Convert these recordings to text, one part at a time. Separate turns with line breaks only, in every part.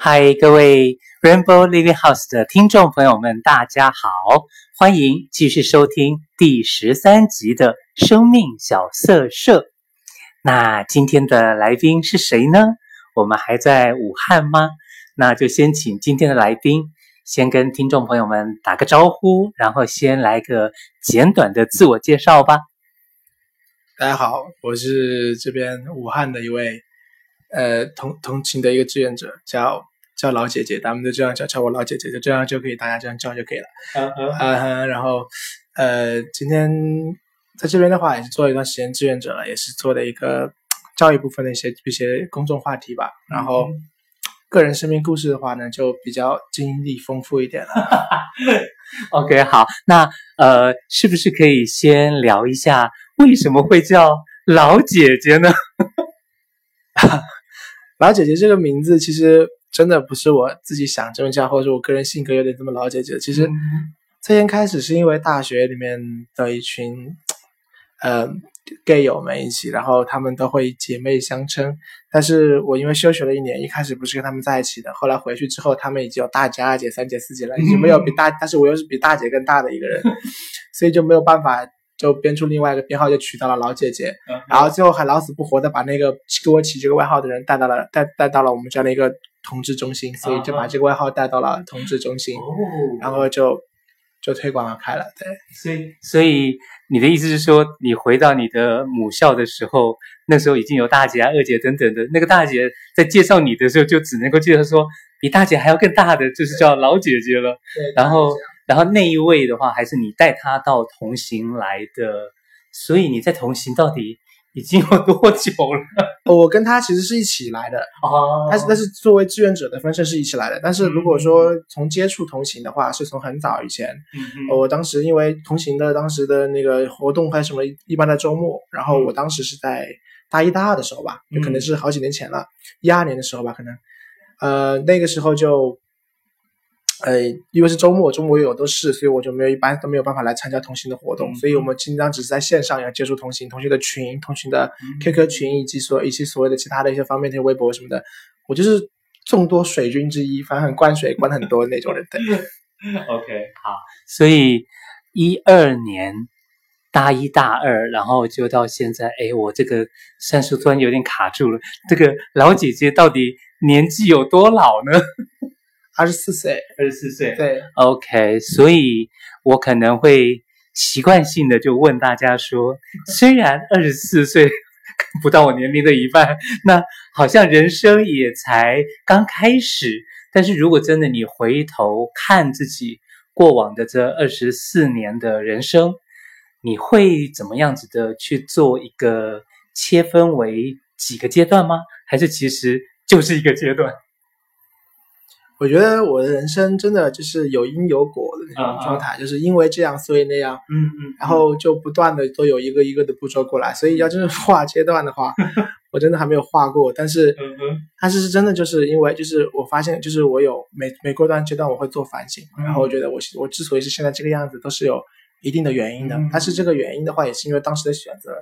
嗨，各位 Rainbow Living House 的听众朋友们，大家好，欢迎继续收听第十三集的生命小色社。那今天的来宾是谁呢？我们还在武汉吗？那就先请今天的来宾先跟听众朋友们打个招呼，然后先来个简短的自我介绍吧。
大家好，我是这边武汉的一位呃同同情的一个志愿者，叫。叫老姐姐，咱们就这样叫叫我老姐姐，就这样就可以，大家这样叫就可以了。嗯嗯嗯。然后，呃，今天在这边的话，也是做了一段时间志愿者了，也是做的一个教育部分的一些一些公众话题吧。然后，嗯、个人生命故事的话呢，就比较经历丰富一点了。
OK，好，那呃，是不是可以先聊一下为什么会叫老姐姐呢？
老姐姐这个名字其实。真的不是我自己想这么叫，或者我个人性格有点这么老姐姐。其实，最先开始是因为大学里面的一群，呃，gay 友们一起，然后他们都会姐妹相称。但是我因为休学了一年，一开始不是跟他们在一起的，后来回去之后，他们已经有大姐、二姐、三姐、四姐了，已经没有比大，但是我又是比大姐更大的一个人，所以就没有办法。就编出另外一个编号，就取到了老姐姐，嗯、然后最后还老死不活的把那个给我起这个外号的人带到了带带到了我们这样的一个同志中心，所以就把这个外号带到了同志中心，嗯、然后就就推广了开了。对，
所以所以你的意思是说，你回到你的母校的时候，那时候已经有大姐啊、二姐等等的，那个大姐在介绍你的时候，就只能够介绍说比大姐还要更大的，就是叫老姐姐了。对，然后。然后那一位的话，还是你带他到同行来的，所以你在同行到底已经有多久了？
我跟他其实是一起来的哦，但是但是作为志愿者的分身是一起来的。但是如果说从接触同行的话，是从很早以前，嗯、我当时因为同行的当时的那个活动还什么，一般的周末，然后我当时是在大一大二的时候吧，就可能是好几年前了，一二年的时候吧，可能，呃，那个时候就。呃，因为是周末，周末又有都是，所以我就没有一般都没有办法来参加同行的活动，嗯、所以我们经常只是在线上要接触同行，同学的群、同行的 QQ 群以及所以及所谓的其他的一些方面的微博什么的，我就是众多水军之一，反正很灌水，灌很多那种人。对，
OK，好，所以一二年大一大二，然后就到现在，哎，我这个算术突然有点卡住了，这个老姐姐到底年纪有多老呢？
二十四岁，
二十四岁，
对
，OK，所以我可能会习惯性的就问大家说，虽然二十四岁 不到我年龄的一半，那好像人生也才刚开始。但是如果真的你回头看自己过往的这二十四年的人生，你会怎么样子的去做一个切分为几个阶段吗？还是其实就是一个阶段？
我觉得我的人生真的就是有因有果的那种状态，uh. 就是因为这样，所以那样，嗯嗯，然后就不断的都有一个一个的步骤过来，所以要真是画阶段的话，我真的还没有画过，但是，但是是真的就是因为就是我发现就是我有每每过段阶段我会做反省，然后我觉得我我之所以是现在这个样子，都是有一定的原因的，但是这个原因的话也是因为当时的选择。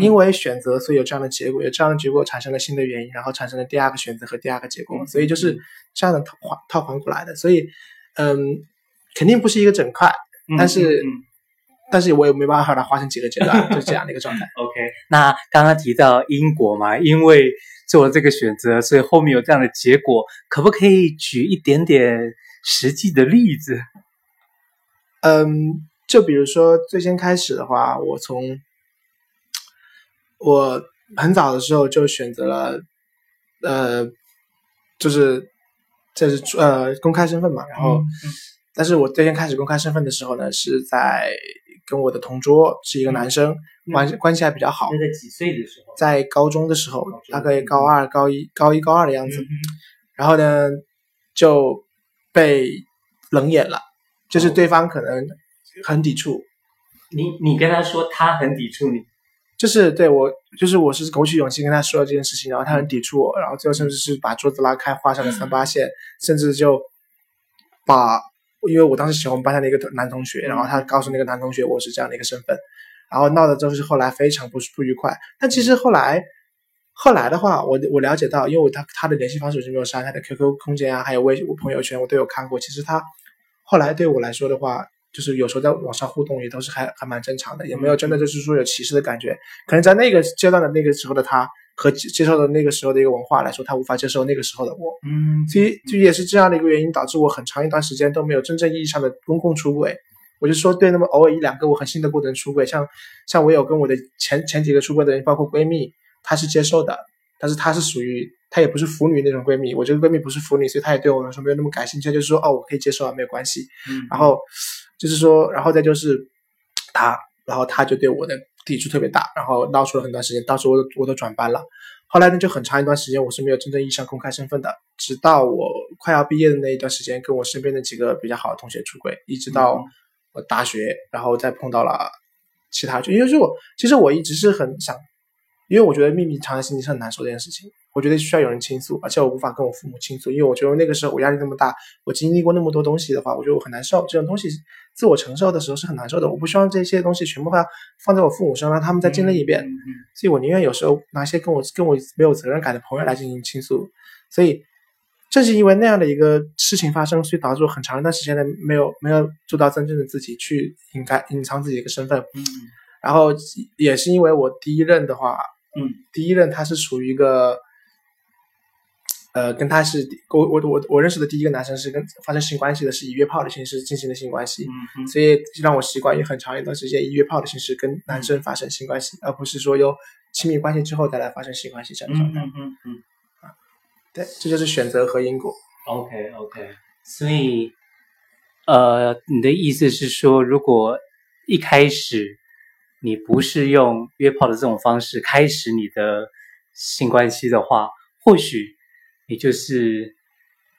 因为选择，所以有这样的结果，有这样的结果产生了新的原因，然后产生了第二个选择和第二个结果，所以就是这样的套环套环过来的。所以，嗯，肯定不是一个整块，但是，嗯嗯嗯、但是我也没办法把它划成几个阶段，就是这样的一个状态。
OK，那刚刚提到因果嘛，因为做了这个选择，所以后面有这样的结果，可不可以举一点点实际的例子？
嗯，就比如说最先开始的话，我从我很早的时候就选择了，呃，就是这是呃公开身份嘛，然后，嗯嗯、但是我最先开始公开身份的时候呢，是在跟我的同桌是一个男生，嗯、关系关系还比较好。
在几岁的时候？
在高中的时候，大概高二、高一、高一、高二的样子。嗯、然后呢，就被冷眼了，就是对方可能很抵触。
你你跟他说他很抵触你。
就是对我，就是我是鼓起勇气跟他说了这件事情，然后他很抵触我，然后最后甚至是把桌子拉开，画上了三八线，甚至就把，因为我当时喜欢我们班上的一个男同学，然后他告诉那个男同学我是这样的一个身份，然后闹的就是后来非常不不愉快。但其实后来，后来的话，我我了解到，因为我他他的联系方式我就没有删，他的 QQ 空间啊，还有微朋友圈我都有看过。其实他后来对我来说的话，就是有时候在网上互动也都是还还蛮正常的，也没有真的就是说有歧视的感觉。可能在那个阶段的那个时候的他和接受的那个时候的一个文化来说，他无法接受那个时候的我。嗯，所以就也是这样的一个原因，导致我很长一段时间都没有真正意义上的公共出轨。我就说对，那么偶尔一两个我很信得过的人出轨，像像我有跟我的前前几个出轨的人，包括闺蜜。她是接受的，但是她是属于她也不是腐女那种闺蜜，我这个闺蜜不是腐女，所以她也对我来说没有那么感兴趣，就是说哦，我可以接受啊，没有关系。嗯，然后就是说，然后再就是他，然后他就对我的抵触特别大，然后闹出了很长时间，当时我都我都转班了。后来呢，就很长一段时间我是没有真正意义上公开身份的，直到我快要毕业的那一段时间，跟我身边的几个比较好的同学出轨，一直到我大学，然后再碰到了其他，就因为是我其实我一直是很想。因为我觉得秘密藏在心里是很难受这件事情，我觉得需要有人倾诉，而且我无法跟我父母倾诉，因为我觉得那个时候我压力那么大，我经历过那么多东西的话，我觉得我很难受。这种东西自我承受的时候是很难受的，我不希望这些东西全部放放在我父母身上，让他们再经历一遍。所以我宁愿有时候拿些跟我跟我没有责任感的朋友来进行倾诉。所以正是因为那样的一个事情发生，所以导致我很长一段时间的没有没有做到真正的自己去应该隐藏自己的一个身份。然后也是因为我第一任的话。嗯，第一任他是属于一个，呃，跟他是我我我我认识的第一个男生是跟发生性关系的，是以约炮的形式进行的性关系，嗯，所以让我习惯于很长一段时间以约炮的形式跟男生发生性关系，嗯，而不是说有亲密关系之后再来发生性关系这样的状态。嗯嗯嗯，啊，对，这就是选择和因果。
OK OK，所以，呃，你的意思是说，如果一开始。你不是用约炮的这种方式开始你的性关系的话，或许你就是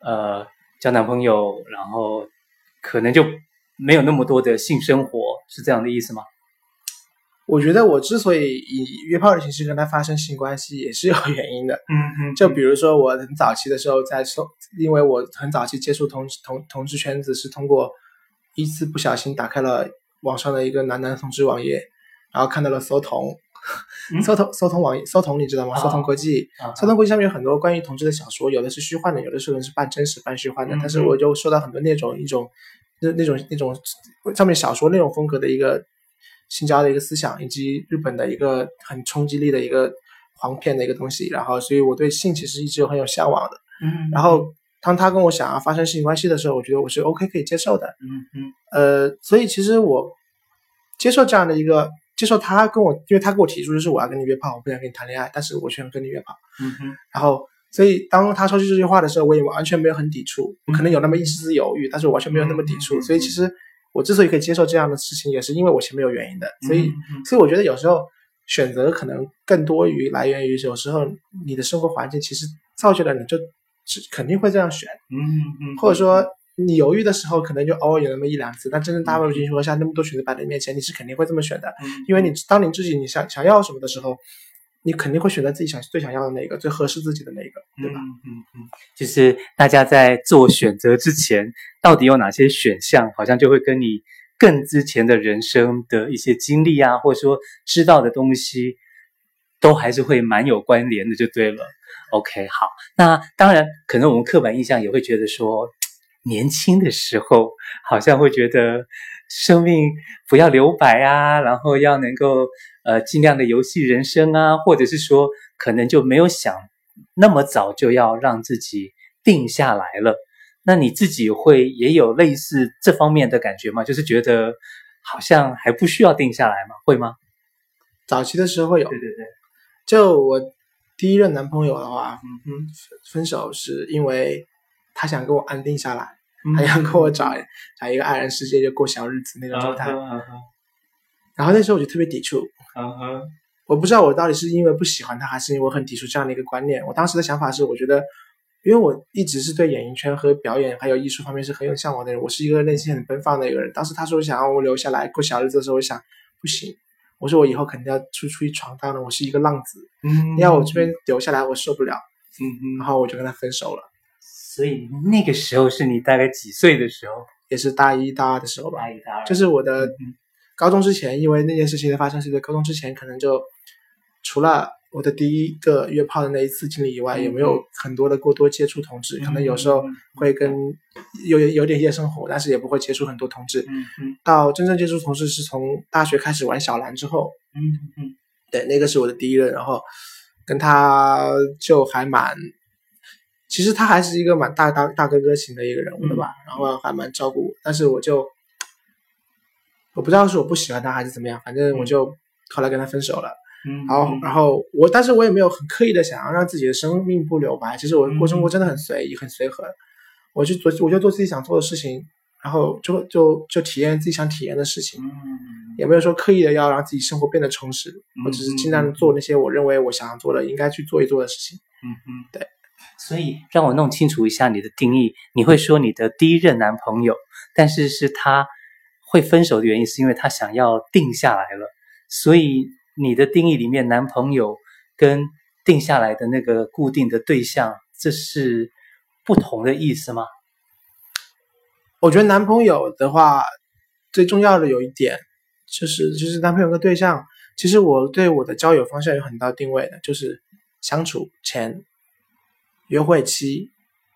呃交男朋友，然后可能就没有那么多的性生活，是这样的意思吗？
我觉得我之所以以约炮的形式跟他发生性关系，也是有原因的。嗯嗯，就比如说我很早期的时候在搜，因为我很早期接触同同同志圈子是通过一次不小心打开了网上的一个男男同志网页。然后看到了搜童，搜童搜童网页，搜童你知道吗？搜童国际，搜童国际上面有很多关于同志的小说，有的是虚幻的，有的时候是半真实半虚幻的。但是我就收到很多那种一种那那种那种上面小说那种风格的一个性交的一个思想，以及日本的一个很冲击力的一个黄片的一个东西。然后，所以我对性其实一直有很有向往的。嗯。然后当他跟我想要发生性关系的时候，我觉得我是 OK 可以接受的。嗯嗯。呃，所以其实我接受这样的一个。接受他跟我，因为他跟我提出就是我要跟你约炮，我不想跟你谈恋爱，但是我却想跟你约炮。嗯哼。然后，所以当他说出这句话的时候，我也完全没有很抵触，可能有那么一丝丝犹豫，但是我完全没有那么抵触。所以其实我之所以可以接受这样的事情，也是因为我前面有原因的。所以，所以我觉得有时候选择可能更多于来源于有时候你的生活环境其实造就了你就肯定会这样选。嗯嗯。或者说。你犹豫的时候，可能就偶尔有那么一两次，但真正大部分情况下，那么多选择摆在你面前，你是肯定会这么选的，嗯、因为你当你自己你想想要什么的时候，你肯定会选择自己想最想要的那个，最合适自己的那个，对吧？嗯嗯
嗯，就是大家在做选择之前，到底有哪些选项，好像就会跟你更之前的人生的一些经历啊，或者说知道的东西，都还是会蛮有关联的，就对了。OK，好，那当然，可能我们刻板印象也会觉得说。年轻的时候，好像会觉得生命不要留白啊，然后要能够呃尽量的游戏人生啊，或者是说可能就没有想那么早就要让自己定下来了。那你自己会也有类似这方面的感觉吗？就是觉得好像还不需要定下来吗？会吗？
早期的时候会有。
对对对。
就我第一任男朋友的话，嗯嗯，分手是因为。他想跟我安定下来，嗯、他想跟我找找一个爱人世界，就过小日子那种状态。Uh uh. 然后那时候我就特别抵触，uh. 我不知道我到底是因为不喜欢他，还是因为我很抵触这样的一个观念。我当时的想法是，我觉得，因为我一直是对演艺圈和表演还有艺术方面是很有向往的人，我是一个内心很奔放的一个人。当时他说想让我留下来过小日子的时候，我想不行，我说我以后肯定要出出去闯荡的，我是一个浪子，嗯，你要我这边留下来我受不了，嗯嗯，然后我就跟他分手了。
所以那个时候是你大概几岁的时候？
也是大一、大二的时候吧。
大一、大二。
就是我的高中之前，因为那件事情的发生是在高中之前，可能就除了我的第一个约炮的那一次经历以外，也没有很多的过多接触同志，可能有时候会跟有有点夜生活，但是也不会接触很多同志。到真正接触同志是从大学开始玩小兰之后。嗯嗯，对，那个是我的第一任，然后跟他就还蛮，其实他还是一个蛮大大大哥哥型的一个人物的吧，然后还蛮照顾我，但是我就。我不知道是我不喜欢他还是怎么样，反正我就后来跟他分手了。嗯，然后然后我，但是我也没有很刻意的想要让自己的生命不留白。其实我过生活真的很随意，很随和。我就做，我就做自己想做的事情，然后就就就体验自己想体验的事情。嗯，也没有说刻意的要让自己生活变得充实。我只是尽量做那些我认为我想要做的、应该去做一做的事情。嗯嗯，对。
所以让我弄清楚一下你的定义。你会说你的第一任男朋友，但是是他。会分手的原因是因为他想要定下来了，所以你的定义里面，男朋友跟定下来的那个固定的对象，这是不同的意思吗？
我觉得男朋友的话，最重要的有一点就是，就是男朋友跟对象，其实我对我的交友方向有很大定位的，就是相处前、约会期、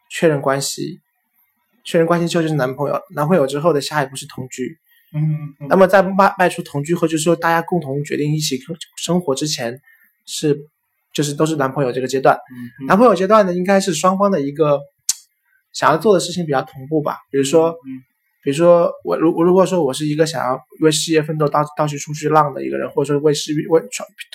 确认关系、确认关系之后就是男朋友，男朋友之后的下一步是同居。嗯，那么在迈迈出同居后，就是说大家共同决定一起生活之前，是就是都是男朋友这个阶段。嗯，男朋友阶段呢，应该是双方的一个想要做的事情比较同步吧。比如说，嗯，比如说我如如果说我是一个想要为事业奋斗到到处出去浪的一个人，或者说为事业为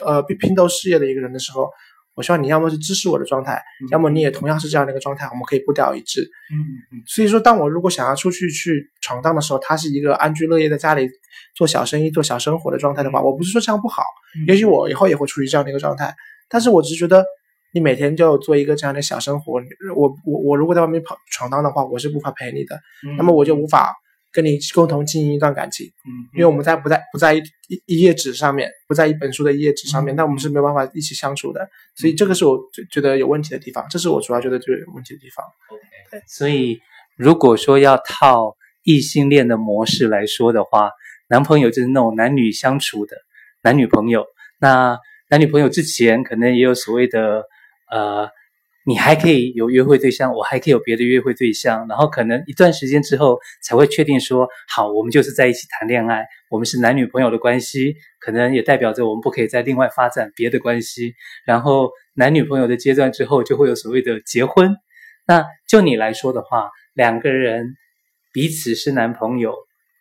呃拼拼斗事业的一个人的时候。我希望你要么是支持我的状态，嗯、要么你也同样是这样的一个状态，我们可以步调一致。嗯嗯。所以说，当我如果想要出去去闯荡的时候，他是一个安居乐业在家里做小生意、做小生活的状态的话，我不是说这样不好，嗯、也许我以后也会处于这样的一个状态。但是我只是觉得，你每天就做一个这样的小生活，我我我如果在外面跑闯荡的话，我是无法陪你的，嗯、那么我就无法。跟你共同经营一段感情，嗯，因为我们在不在不在一一一页纸上面，不在一本书的一页纸上面，那、嗯、我们是没有办法一起相处的，所以这个是我觉得有问题的地方，这是我主要觉得最有问题的地方。
OK，所以如果说要套异性恋的模式来说的话，男朋友就是那种男女相处的男女朋友，那男女朋友之前可能也有所谓的呃。你还可以有约会对象，我还可以有别的约会对象，然后可能一段时间之后才会确定说，好，我们就是在一起谈恋爱，我们是男女朋友的关系，可能也代表着我们不可以再另外发展别的关系。然后男女朋友的阶段之后，就会有所谓的结婚。那就你来说的话，两个人彼此是男朋友，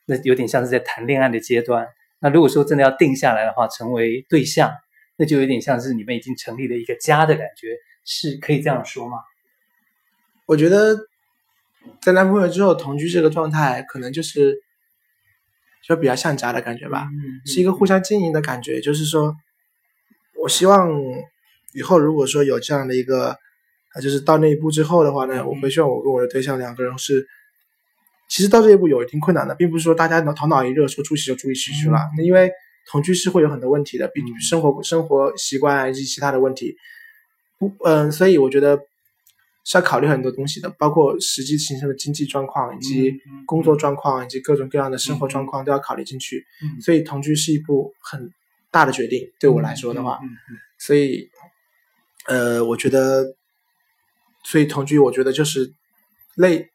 那有点像是在谈恋爱的阶段。那如果说真的要定下来的话，成为对象，那就有点像是你们已经成立了一个家的感觉。是可以这样说吗？
我觉得在男朋友之后同居这个状态，可能就是就比较像家的感觉吧，是一个互相经营的感觉。就是说，我希望以后如果说有这样的一个，就是到那一步之后的话呢，嗯、我会希望我跟我的对象两个人是，其实到这一步有一定困难的，并不是说大家头脑一热说出去就住一起去了，嗯、因为同居是会有很多问题的，比如生活生活习惯以及其他的问题。不，嗯，所以我觉得是要考虑很多东西的，包括实际形成的经济状况，以及工作状况，以及各种各样的生活状况都要考虑进去。嗯，所以同居是一步很大的决定，对我来说的话，所以，呃，我觉得，所以同居，我觉得就是类，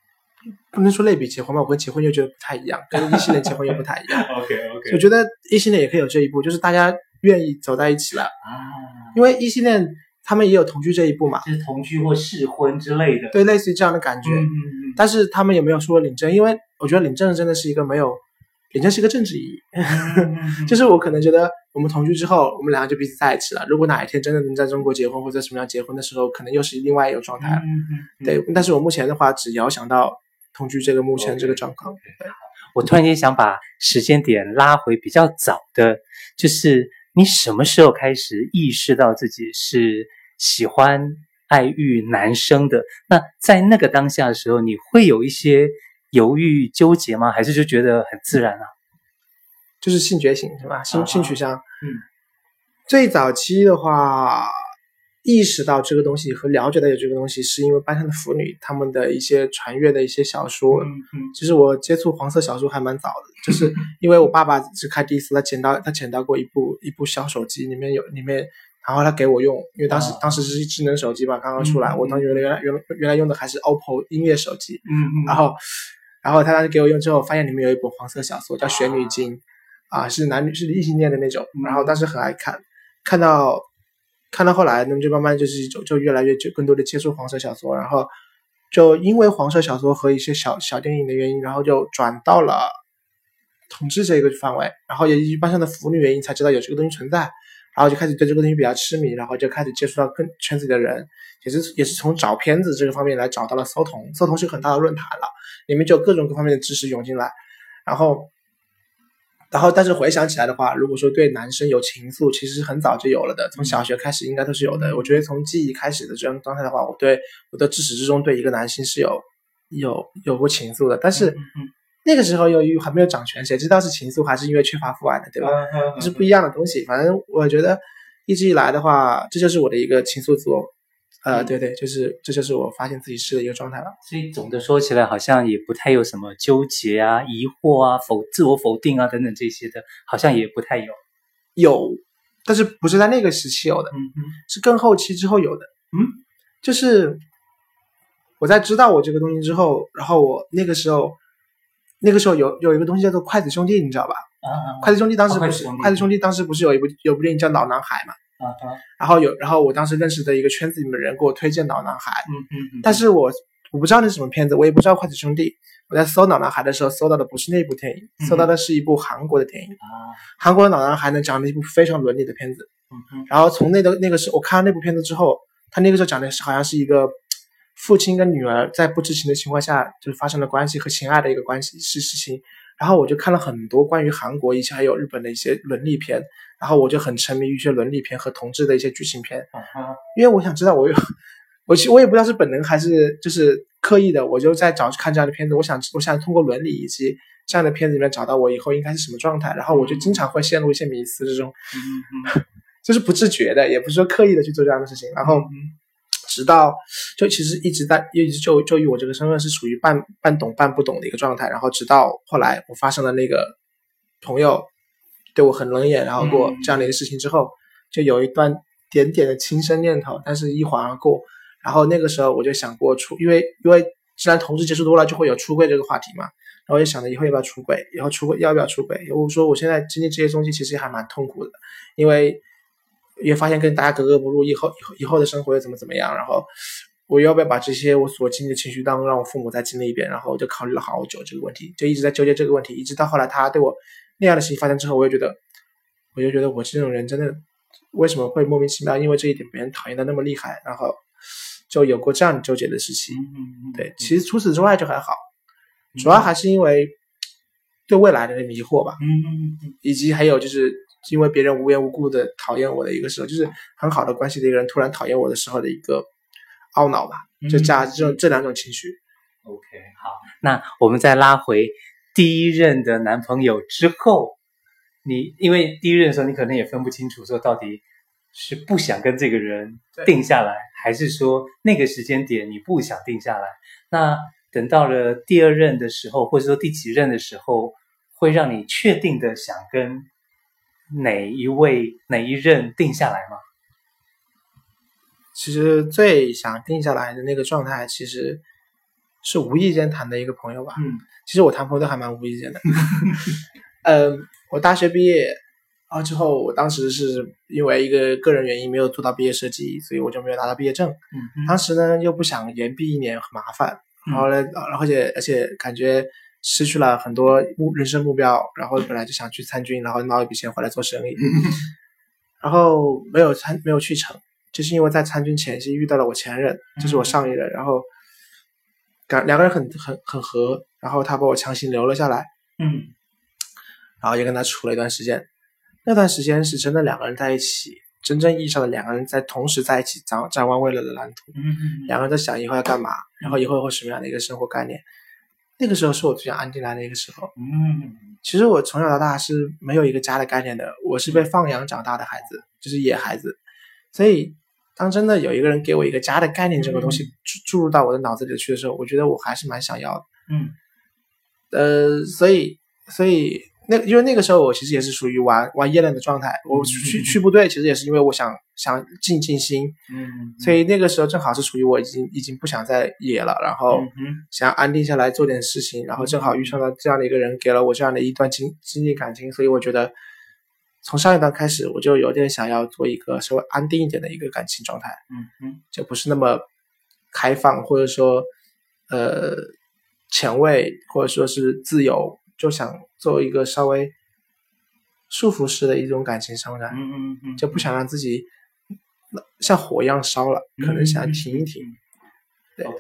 不能说类比结婚吧，我跟结婚又觉得不太一样，跟异性恋结婚又不太一样。
OK OK，
我觉得异性恋也可以有这一步，就是大家愿意走在一起了啊，因为异性恋。他们也有同居这一步嘛？
就是同居或试婚之类的，
对，类似于这样的感觉。嗯嗯嗯。但是他们也没有说领证，因为我觉得领证真的是一个没有，领证是一个政治意义。就是我可能觉得我们同居之后，我们两个就彼此在一起了。如果哪一天真的能在中国结婚或者什么样结婚的时候，可能又是另外一种状态了。嗯嗯嗯、对，但是我目前的话，只遥想到同居这个目前这个状况。
我突然间想把时间点拉回比较早的，就是你什么时候开始意识到自己是？喜欢爱欲男生的，那在那个当下的时候，你会有一些犹豫纠结吗？还是就觉得很自然啊？
就是性觉醒是吧？性性取向。嗯，最早期的话，意识到这个东西和了解到有这个东西，是因为班上的腐女他们的一些传阅的一些小说。嗯嗯。其实我接触黄色小说还蛮早的，就是因为我爸爸是开第一次，他捡到他捡到过一部一部小手机，里面有里面。然后他给我用，因为当时、啊、当时是智能手机嘛，刚刚出来，嗯、我当时原来原来原来原来用的还是 OPPO 音乐手机，
嗯嗯，
然后然后他当时给我用之后，发现里面有一本黄色小说叫《玄女经》，啊，啊，是男女是异性恋的那种，然后当时很爱看，看到看到后来，那么就慢慢就是就就越来越就更多的接触黄色小说，然后就因为黄色小说和一些小小电影的原因，然后就转到了同志这个范围，然后也一般上的腐女原因才知道有这个东西存在。然后就开始对这个东西比较痴迷，然后就开始接触到更圈子里的人，也是也是从找片子这个方面来找到了搜童，搜童是很大的论坛了，里面就有各种各方面的知识涌进来，然后，然后但是回想起来的话，如果说对男生有情愫，其实很早就有了的，从小学开始应该都是有的。我觉得从记忆开始的这种状态的话，我对我的自始至终对一个男性是有有有过情愫的，但是。那个时候由于还没有掌权，谁知道是情愫还是因为缺乏父爱呢？对吧？这是不一样的东西。反正我觉得一直以来的话，这就是我的一个情愫作。呃，对对，就是这就是我发现自己是的一个状态了。
所以总的说起来，好像也不太有什么纠结啊、疑惑啊、否自我否定啊等等这些的，好像也不太有。
有，但是不是在那个时期有的，
嗯嗯，
是更后期之后有的。嗯，就是我在知道我这个东西之后，然后我那个时候。那个时候有有一个东西叫做筷子兄弟，你知道吧？
啊啊！
筷子兄弟当时不是筷子兄弟当时不是有一部有部电影叫《老男孩》嘛？
啊啊！
然后有然后我当时认识的一个圈子里面的人给我推荐《老男孩》，
嗯嗯嗯。
但是我我不知道那是什么片子，我也不知道筷子兄弟。我在搜《老男孩》的时候搜到的不是那部电影，搜到的是一部韩国的电影。
啊！
韩国的《老男孩》呢讲了一部非常伦理的片子。然后从那个那个时候我看了那部片子之后，他那个时候讲的是好像是一个。父亲跟女儿在不知情的情况下，就是发生了关系和情爱的一个关系是事情，然后我就看了很多关于韩国以及还有日本的一些伦理片，然后我就很沉迷于一些伦理片和同志的一些剧情片，因为我想知道我有，我其实我也不知道是本能还是就是刻意的，我就在找看这样的片子，我想我想通过伦理以及这样的片子里面找到我以后应该是什么状态，然后我就经常会陷入一些迷思之中，就是不自觉的，也不是说刻意的去做这样的事情，然后。直到就其实一直在一直就就以我这个身份是属于半半懂半不懂的一个状态，然后直到后来我发生了那个朋友对我很冷眼，然后过这样的一个事情之后，嗯、就有一段点点的轻生念头，但是一晃而过。然后那个时候我就想过出，因为因为既然同志接触多了，就会有出柜这个话题嘛，然后我就想着以后要不要出轨，以后出轨要不要出轨？我说我现在经历这些东西其实还蛮痛苦的，因为。也发现跟大家格格不入，以后以后以后的生活又怎么怎么样？然后我要不要把这些我所经历的情绪当让我父母再经历一遍？然后我就考虑了好久这个问题，就一直在纠结这个问题，一直到后来他对我那样的事情发生之后，我也觉得，我就觉得我这种人真的为什么会莫名其妙因为这一点别人讨厌的那么厉害？然后就有过这样纠结的事情。
嗯嗯。
对，其实除此之外就还好，主要还是因为对未来的迷惑吧。
嗯。
以及还有就是。因为别人无缘无故的讨厌我的一个时候，就是很好的关系的一个人突然讨厌我的时候的一个懊恼吧，就加这种、嗯、这两种情绪。
OK，好，那我们再拉回第一任的男朋友之后，你因为第一任的时候你可能也分不清楚说到底是不想跟这个人定下来，还是说那个时间点你不想定下来。那等到了第二任的时候，或者说第几任的时候，会让你确定的想跟。哪一位哪一任定下来吗？
其实最想定下来的那个状态，其实是无意间谈的一个朋友吧。
嗯，
其实我谈朋友都还蛮无意间的。嗯，我大学毕业，然后之后我当时是因为一个个人原因没有做到毕业设计，所以我就没有拿到毕业证。
嗯，
当时呢又不想延毕一年很麻烦，然后呢，然后而且而且感觉。失去了很多目人生目标，然后本来就想去参军，然后捞一笔钱回来做生意，然后没有参没有去成，就是因为在参军前夕遇到了我前任，就是我上一任，然后感两个人很很很合，然后他把我强行留了下来，
嗯，
然后也跟他处了一段时间，那段时间是真的两个人在一起，真正意义上的两个人在同时在一起展展望未来的蓝图，
嗯，
两个人在想以后要干嘛，然后以后会什么样的一个生活概念。那个时候是我最想安定下来的一个时候。
嗯，
其实我从小到大是没有一个家的概念的，我是被放养长大的孩子，就是野孩子。所以，当真的有一个人给我一个家的概念这个东西注注入到我的脑子里去的时候，我觉得我还是蛮想要的。
嗯，
呃，所以，所以那因为那个时候我其实也是属于玩玩夜练的状态，我去去部队其实也是因为我想想静静心，嗯，所以那个时候正好是属于我已经已经不想再野了，然后想要安定下来做点事情，然后正好遇上了这样的一个人，给了我这样的一段经经历感情，所以我觉得从上一段开始我就有点想要做一个稍微安定一点的一个感情状态，嗯嗯，就不是那么开放或者说呃前卫或者说是自由。就想做一个稍微束缚式的一种感情状态，嗯嗯嗯，就不想让自己像火一样烧了，可能想停一停。对
，OK。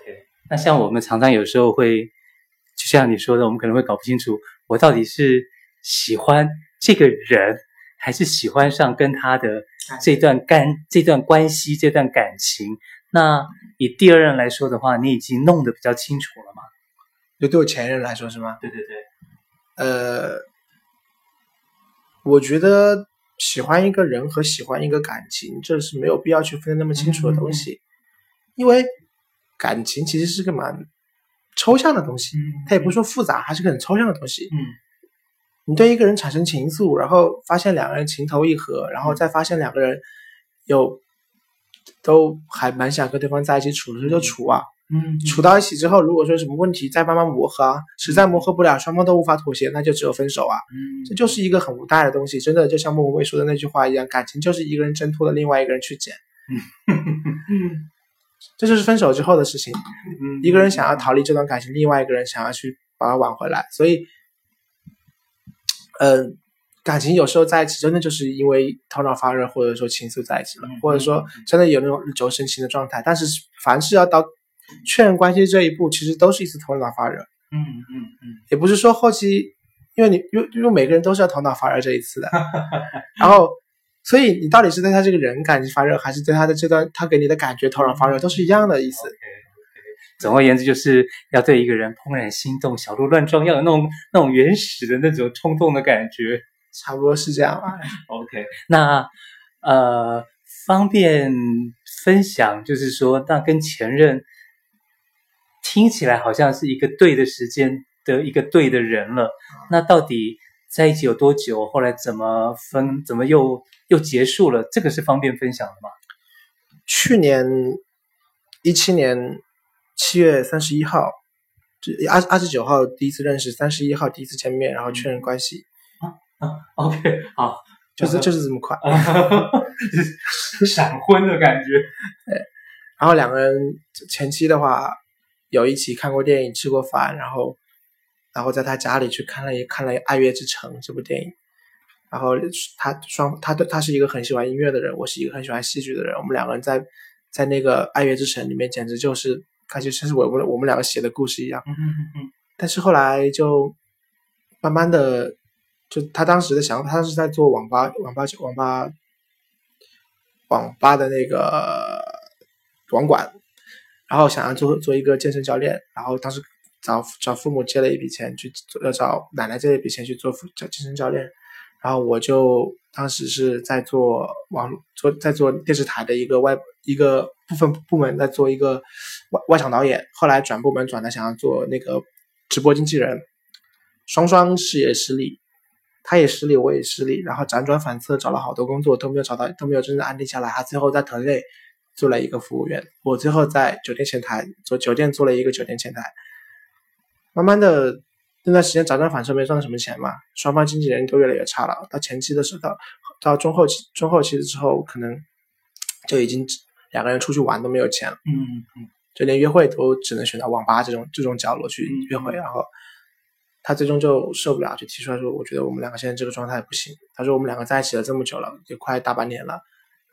那像我们常常有时候会，就像你说的，我们可能会搞不清楚，我到底是喜欢这个人，还是喜欢上跟他的这段干这段关系这段感情。那以第二任来说的话，你已经弄得比较清楚了吗？
就对我前任来说是吗？
对对对。
呃，我觉得喜欢一个人和喜欢一个感情，这是没有必要去分得那么清楚的东西，因为感情其实是个蛮抽象的东西，它也不是说复杂，还是个很抽象的东西。嗯，你对一个人产生情愫，然后发现两个人情投意合，然后再发现两个人有都还蛮想跟对方在一起处的时候就处啊。嗯，处到一起之后，如果说什么问题，再慢慢磨合啊，实在磨合不了，双方都无法妥协，那就只有分手啊。嗯，这就是一个很无奈的东西，真的就像莫文蔚说的那句话一样，感情就是一个人挣脱了另外一个人去捡。嗯，这就是分手之后的事情。嗯，一个人想要逃离这段感情，另外一个人想要去把它挽回来，所以，嗯、呃，感情有时候在一起，真的就是因为头脑发热，或者说情愫在一起了，或者说真的有那种日久生情的状态。但是凡是要到确认关系这一步，其实都是一次头脑发热。嗯嗯嗯，也不是说后期，因为你因为因为每个人都是要头脑发热这一次的。然后，所以你到底是对他这个人感情发热，还是对他的这段他给你的感觉头脑发热，都是一样的意思。Okay, okay.
总而言之，就是要对一个人怦然心动，小鹿乱撞，要有那种那种原始的那种冲动的感觉，
差不多是这样吧。
OK，那呃，方便分享，就是说，那跟前任。听起来好像是一个对的时间的一个对的人了，那到底在一起有多久？后来怎么分？怎么又又结束了？这个是方便分享的吗？
去年一七年七月三十一号，二二十九号第一次认识，三十一号第一次见面，然后确认关系。
啊啊，OK，好，
就是就是这么快，
闪婚的感觉。
对，然后两个人前期的话。有一起看过电影，吃过饭，然后，然后在他家里去看了一看了《爱乐之城》这部电影，然后他双他对他是一个很喜欢音乐的人，我是一个很喜欢戏剧的人，我们两个人在在那个《爱乐之城》里面简直就是感觉像是我我我们两个写的故事一样。嗯嗯嗯。但是后来就慢慢的，就他当时的想法，他是在做网吧网吧网吧网吧的那个网管。然后想要做做一个健身教练，然后当时找找父母借了一笔钱去做，要找奶奶借了一笔钱去做健健身教练，然后我就当时是在做网做在做电视台的一个外一个部分部门，在做一个外外场导演，后来转部门转的想要做那个直播经纪人，双双事业失利，他也失利，我也失利，然后辗转反侧找了好多工作都没有找到，都没有真正安定下来，他最后在团队。做了一个服务员，我最后在酒店前台做酒店做了一个酒店前台，慢慢的那段时间辗转反侧没赚到什么钱嘛，双方经纪人都越来越差了。到前期的时候，到到中后期中后期的时候，可能就已经两个人出去玩都没有钱了，嗯嗯，就连约会都只能选择网吧这种这种角落去约会。然后他最终就受不了，就提出来说，我觉得我们两个现在这个状态不行。他说我们两个在一起了这么久了，也快大半年了。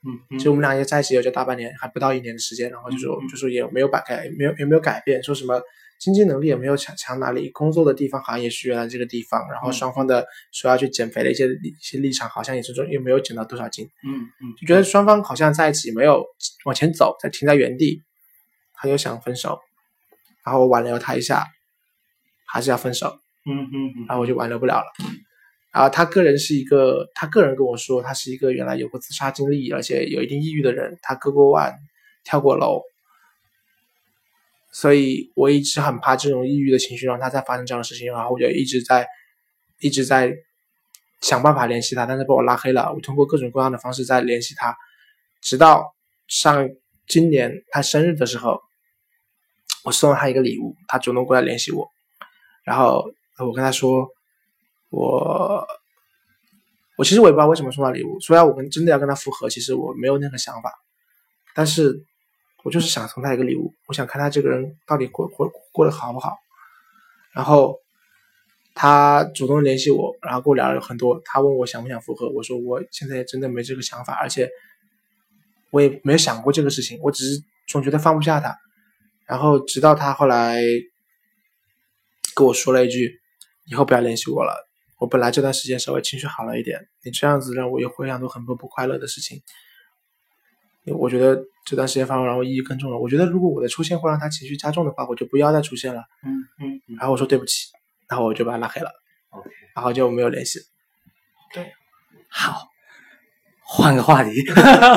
嗯，就我们俩也在一起也就大半年，还不到一年的时间，然后就说就说也没有改改，没有也没有改变，说什么经济能力也没有强强哪里，工作的地方好像也是原来这个地方，然后双方的说要去减肥的一些一些立场好像也是说又没有减到多少斤，嗯嗯，就觉得双方好像在一起没有往前走，在停在原地，他就想分手，然后我挽留他一下，还是要分手，嗯嗯，然后我就挽留不了了。啊，他个人是一个，他个人跟我说，他是一个原来有过自杀经历，而且有一定抑郁的人。他割过腕，跳过楼，所以我一直很怕这种抑郁的情绪让他再发生这样的事情。然后我就一直在，一直在想办法联系他，但是被我拉黑了。我通过各种各样的方式在联系他，直到上今年他生日的时候，我送了他一个礼物，他主动过来联系我，然后我跟他说，我我其实我也不知道为什么送他礼物，虽然我们真的要跟他复合，其实我没有那个想法，但是我就是想送他一个礼物，我想看他这个人到底过过过得好不好，然后。他主动联系我，然后跟我聊了很多。他问我想不想复合，我说我现在真的没这个想法，而且我也没想过这个事情。我只是总觉得放不下他。然后直到他后来跟我说了一句：“以后不要联系我了。”我本来这段时间稍微情绪好了一点，你这样子让我又回想到很多不快乐的事情。我觉得这段时间反而让我抑郁更重了。我觉得如果我的出现会让他情绪加重的话，我就不要再出现了。
嗯嗯。
然后我说对不起。然后我就把他拉黑了
，OK，
然后就没有联系。
对，好，换个话题，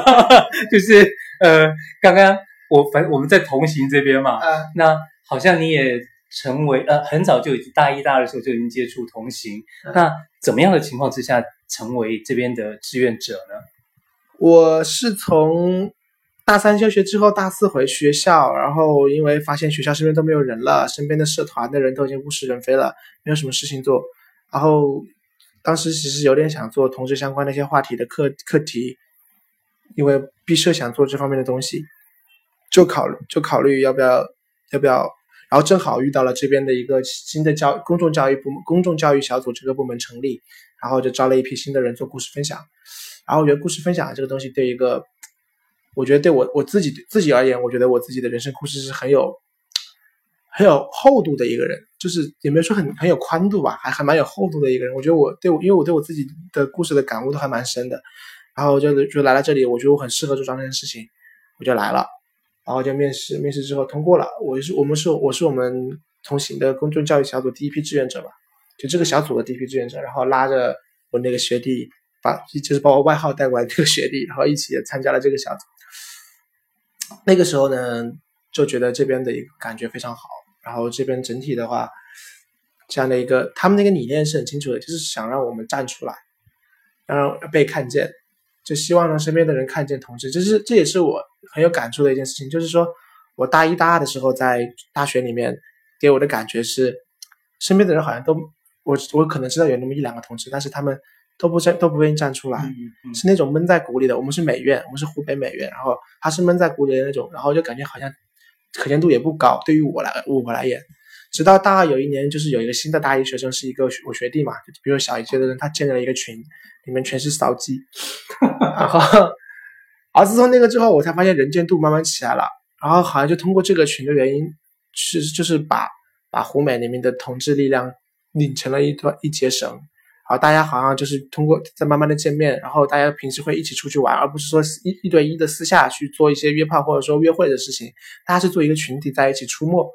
就是呃，刚刚我反我们在同行这边嘛，
呃，
那好像你也成为呃很早就已经大一大二的时候就已经接触同行，呃，那怎么样的情况之下成为这边的志愿者呢？
我是从。大三休学之后，大四回学校，然后因为发现学校身边都没有人了，身边的社团的人都已经物是人非了，没有什么事情做。然后当时其实有点想做同志相关的一些话题的课课题，因为毕设想做这方面的东西，就考虑就考虑要不要要不要，然后正好遇到了这边的一个新的教公众教育部门公众教育小组这个部门成立，然后就招了一批新的人做故事分享。然后我觉得故事分享这个东西对一个。我觉得对我我自己自己而言，我觉得我自己的人生故事是很有很有厚度的一个人，就是也没有说很很有宽度吧，还还蛮有厚度的一个人。我觉得我对我，因为我对我自己的故事的感悟都还蛮深的，然后就就来了这里，我觉得我很适合做这样的事情，我就来了，然后就面试，面试之后通过了，我是我们是我是我们同行的公众教育小组第一批志愿者吧，就这个小组的第一批志愿者，然后拉着我那个学弟，把就是把我外号带过来的这个学弟，然后一起也参加了这个小组。那个时候呢，就觉得这边的一个感觉非常好，然后这边整体的话，这样的一个他们那个理念是很清楚的，就是想让我们站出来，让被看见，就希望让身边的人看见同志，这是这也是我很有感触的一件事情。就是说我大一大二的时候在大学里面给我的感觉是，身边的人好像都我我可能知道有那么一两个同志，但是他们。都不站，都不愿意站出来，
嗯嗯、
是那种闷在鼓里的。我们是美院，我们是湖北美院，然后他是闷在鼓里的那种，然后就感觉好像可见度也不高。对于我来，我来言，直到大二有一年，就是有一个新的大一学生，是一个我学弟嘛，就比如小一届的人，他建了一个群，里面全是骚鸡，然后，而自从那个之后，我才发现人见度慢慢起来了。然后好像就通过这个群的原因，是就是把把湖美里面的同志力量拧成了一段一节绳。然后，大家好像就是通过在慢慢的见面，然后大家平时会一起出去玩，而不是说一一对一的私下去做一些约炮或者说约会的事情，大家是做一个群体在一起出没。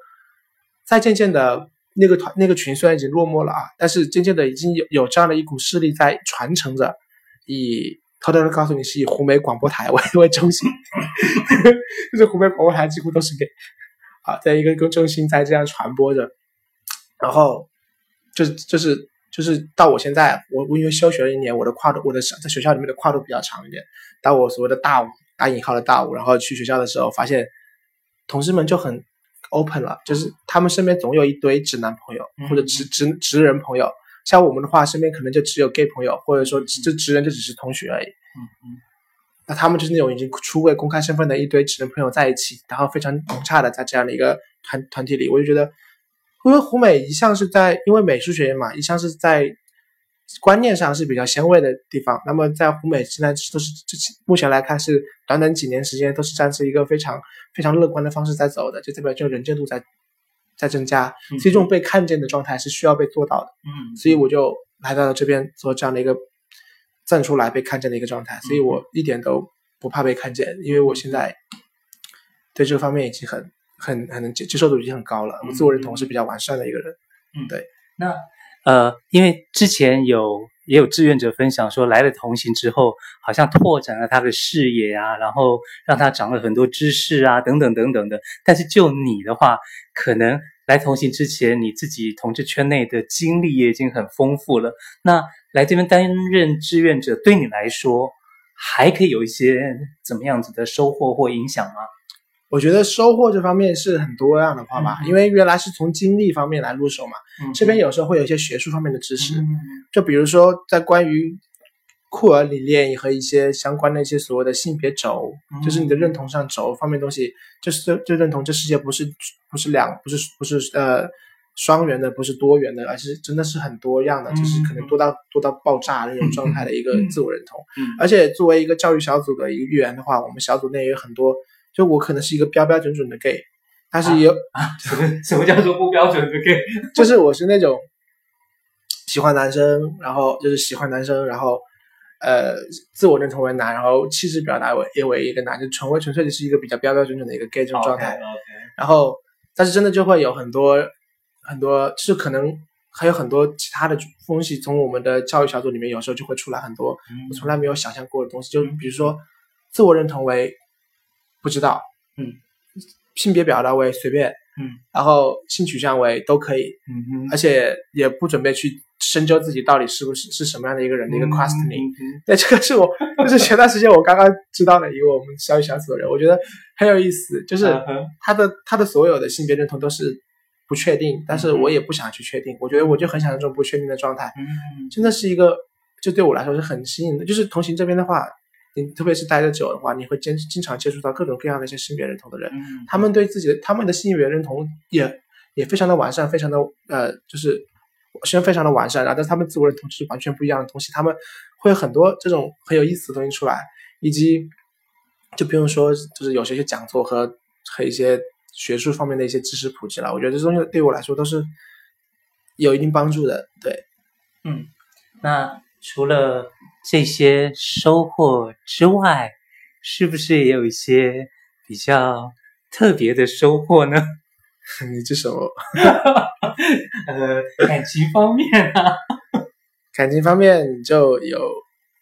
再渐渐的，那个团那个群虽然已经落寞了啊，但是渐渐的已经有有这样的一股势力在传承着，以偷偷的告诉你是以湖北广播台为为中心，就是湖北广播台几乎都是给啊，在一个个中心在这样传播着，然后就是就是。就是到我现在，我我因为休学了一年，我的跨度，我的在学校里面的跨度比较长一点。到我所谓的大五，打引号的大五，然后去学校的时候，发现同事们就很 open 了，就是他们身边总有一堆直男朋友或者直直直人朋友。像我们的话，身边可能就只有 gay 朋友，或者说这直人就只是同学而已。
嗯嗯。
那他们就是那种已经出柜公开身份的一堆直人朋友在一起，然后非常融洽的在这样的一个团团体里，我就觉得。因为湖美一向是在，因为美术学院嘛，一向是在观念上是比较先卫的地方。那么在湖美现在都是，目前来看是短短几年时间都是站在一个非常非常乐观的方式在走的，就代表这个人见度在在增加。所以这种被看见的状态是需要被做到的。
嗯，
所以我就来到了这边做这样的一个站出来被看见的一个状态。所以我一点都不怕被看见，因为我现在对这个方面已经很。很很能接接受度已经很高了，我自我认同是比较完善的一个人。
嗯，
对。
那呃，因为之前有也有志愿者分享说，来了同行之后，好像拓展了他的视野啊，然后让他长了很多知识啊，等等等等的。但是就你的话，可能来同行之前，你自己同志圈内的经历也已经很丰富了。那来这边担任志愿者，对你来说，还可以有一些怎么样子的收获或影响吗？
我觉得收获这方面是很多样的话吧，嗯、因为原来是从经历方面来入手嘛。嗯、这边有时候会有一些学术方面的知识，嗯、就比如说在关于酷儿理念和一些相关的一些所谓的性别轴，嗯、就是你的认同上轴方面东西，就是就就认同这世界不是不是两不是不是呃双元的，不是多元的，而是真的是很多样的，嗯、就是可能多到多到爆炸那种状态的一个自我认同。而且作为一个教育小组的一个一员的话，我们小组内也有很多。就我可能是一个标标准准的 gay，但是也有
什 么什么叫做不标准的 gay？
就是我是那种喜欢男生，然后就是喜欢男生，然后呃自我认同为男，然后气质表达为也为一个男，就纯为纯粹的是一个比较标标准准的一个 gay 这种状态。
Okay, okay.
然后，但是真的就会有很多很多，就是可能还有很多其他的东西从我们的教育小组里面有时候就会出来很多我从来没有想象过的东西，嗯、就比如说自我认同为。不知道，
嗯，
性别表达为随便，
嗯，
然后性取向为都可以，
嗯哼，
而且也不准备去深究自己到底是不是是什么样的一个人的一个 questioning。对，这个是我 就是前段时间我刚刚知道的一个我们教育小组的人，我觉得很有意思，就是他的他的所有的性别认同都是不确定，但是我也不想去确定，我觉得我就很想要这种不确定的状态，
嗯，
真的是一个就对我来说是很新颖的，就是同行这边的话。你特别是待得久的话，你会经经常接触到各种各样的一些性别认同的人，
嗯、
他们对自己的他们的性别认同也也非常的完善，非常的呃，就是虽然非常的完善，然后但是他们自我认同是完全不一样的东西，他们会有很多这种很有意思的东西出来，以及就不用说就是有些些讲座和和一些学术方面的一些知识普及了，我觉得这东西对我来说都是有一定帮助的，对，
嗯，那除了。这些收获之外，是不是也有一些比较特别的收获呢？
你这什么？
呃，感情方面啊，
感情方面就有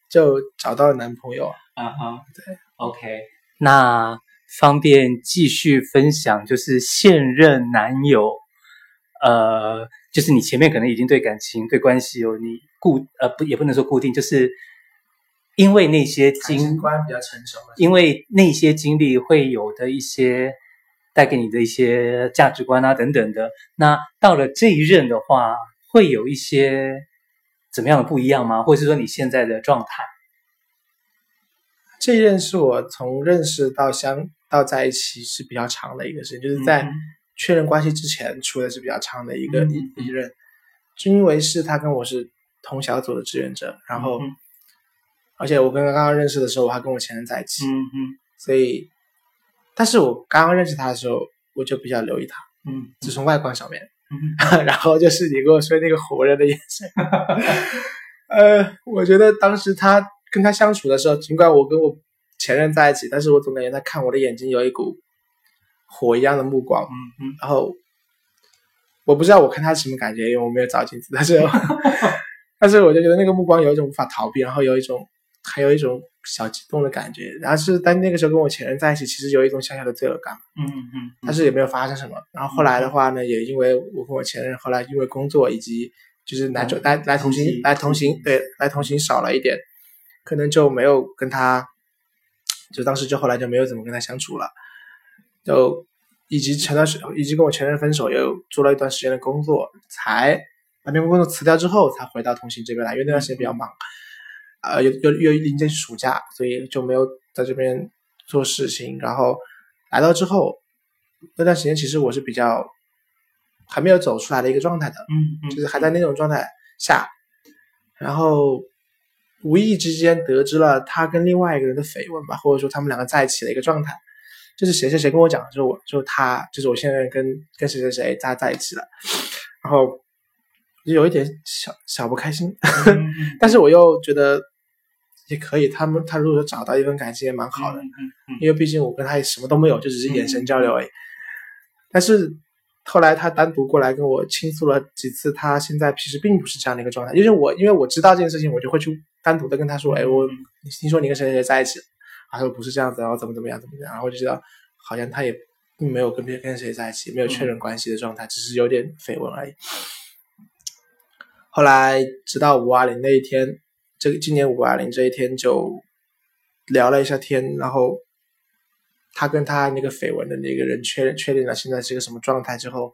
就找到了男朋友
啊哈，对，OK，那方便继续分享，就是现任男友，呃，就是你前面可能已经对感情对关系有你固呃不也不能说固定，就是。因为那些经
观比较成熟，
因为那些经历会有的一些带给你的一些价值观啊等等的，那到了这一任的话，会有一些怎么样的不一样吗？或者是说你现在的状态？
这一任是我从认识到相到在一起是比较长的一个时间，就是在确认关系之前处的是比较长的一个、嗯、一一任，就因为是他跟我是同小组的志愿者，然后。
嗯
而且我跟他刚刚认识的时候，我还跟我前任在一起，
嗯嗯，
所以，但是我刚刚认识他的时候，我就比较留意他，
嗯，
只从外观上面，
嗯，
然后就是你跟我说那个火热的眼神，呃，我觉得当时他跟他相处的时候，尽管我跟我前任在一起，但是我总感觉他看我的眼睛有一股火一样的目光，
嗯嗯，
然后我不知道我看他是什么感觉，因为我没有照镜子，但是，但是我就觉得那个目光有一种无法逃避，然后有一种。还有一种小激动的感觉，然后是但那个时候跟我前任在一起，其实有一种小小的罪恶感，
嗯嗯，
但是也没有发生什么。然后后来的话呢，也因为我跟我前任后来因为工作以及就是来来来同行来同行，对，来同行少了一点，可能就没有跟他，就当时就后来就没有怎么跟他相处了，就以及前段时以及跟我前任分手，又做了一段时间的工作，才把那份工作辞掉之后，才回到同行这边来，因为那段时间比较忙。呃，又又又临近暑假，所以就没有在这边做事情。然后来到之后，那段时间其实我是比较还没有走出来的一个状态的，
嗯，嗯，
就是还在那种状态下。然后无意之间得知了他跟另外一个人的绯闻吧，或者说他们两个在一起的一个状态。就是谁谁谁跟我讲，就是我，就是他，就是我现在跟跟谁谁谁他在一起了。然后就有一点小小不开心，但是我又觉得。也可以，他们他如果说找到一份感情也蛮好的，因为毕竟我跟他也什么都没有，就只是眼神交流而已。嗯、但是后来他单独过来跟我倾诉了几次，他现在其实并不是这样的一个状态。因为我因为我知道这件事情，我就会去单独的跟他说，哎，我你听说你跟谁谁谁在一起，他说不是这样子，然后怎么怎么样怎么样，然后我就知道好像他也并没有跟别跟谁在一起，没有确认关系的状态，嗯、只是有点绯闻而已。后来直到五二零那一天，这个今年五二零这一天就聊了一下天，然后他跟他那个绯闻的那个人确认确定了现在是个什么状态之后，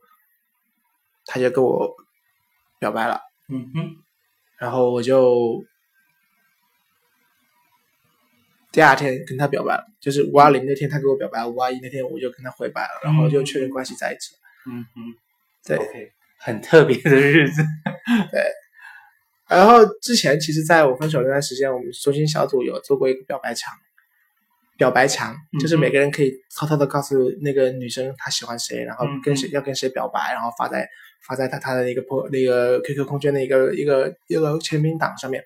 他就跟我表白了。
嗯哼，
然后我就。第二天跟他表白了，就是五二零那天他给我表白，五二一那天我就跟他回白了，然后就确认关系在一起了。
嗯嗯，
对
，okay, 很特别的日子。
对，然后之前其实在我分手那段时间，我们中心小组有做过一个表白墙，表白墙就是每个人可以偷偷的告诉那个女生她喜欢谁，然后跟谁要跟谁表白，然后发在发在他他的那个破那个 QQ 空间的一个一个一个签名档上面。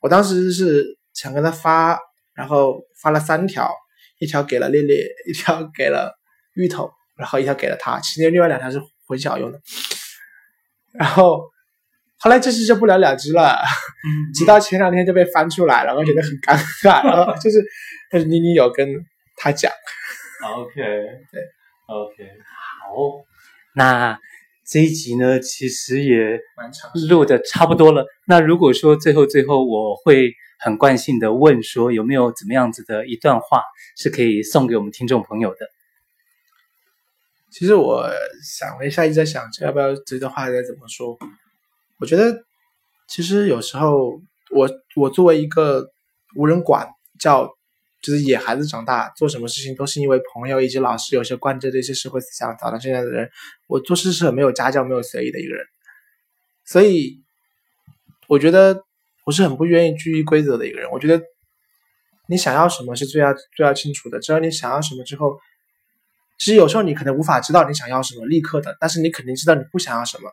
我当时是想跟他发。然后发了三条，一条给了烈烈，一条给了芋头，然后一条给了他。其实另外两条是混淆用的。然后后来这事就不了了之了，嗯、直到前两天就被翻出来了，然后觉得很尴尬。然后 就是，但是妮妮有跟他讲。
OK，对，OK，好。那这一集呢，其实也录的差不多了。那如果说最后最后我会。很惯性的问说，有没有怎么样子的一段话是可以送给我们听众朋友的？
其实我想了一下，一直在想，这要不要这段话该怎么说？我觉得，其实有时候我我作为一个无人管教，就是野孩子长大，做什么事情都是因为朋友以及老师有些惯着这些社会思想，长到现在的人，我做事是很没有家教、没有随意的一个人，所以我觉得。我是很不愿意拘于规则的一个人。我觉得，你想要什么是最要最要清楚的。知道你想要什么之后，其实有时候你可能无法知道你想要什么，立刻的，但是你肯定知道你不想要什么。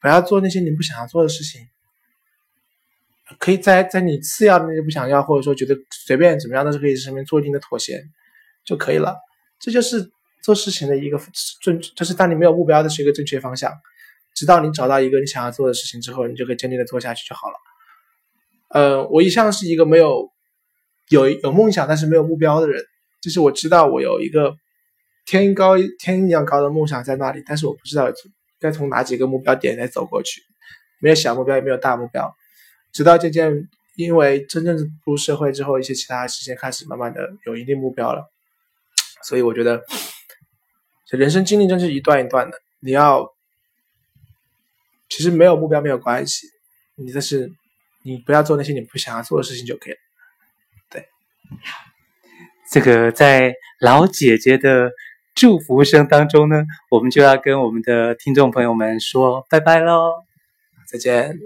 不要做那些你不想要做的事情。可以在在你次要的那些不想要，或者说觉得随便怎么样都是可以上面做一定的妥协就可以了。这就是做事情的一个正，就是当你没有目标的是一个正确方向。直到你找到一个你想要做的事情之后，你就可以坚定的做下去就好了。呃，我一向是一个没有有有梦想但是没有目标的人，就是我知道我有一个天高天一样高的梦想在那里，但是我不知道该从哪几个目标点来走过去，没有小目标也没有大目标，直到渐渐因为真正步入社会之后，一些其他的事情开始慢慢的有一定目标了，所以我觉得，人生经历真是一段一段的，你要其实没有目标没有关系，你这是。你不要做那些你不想要做的事情就可以了。对，
这个在老姐姐的祝福声当中呢，我们就要跟我们的听众朋友们说拜拜喽，
再见。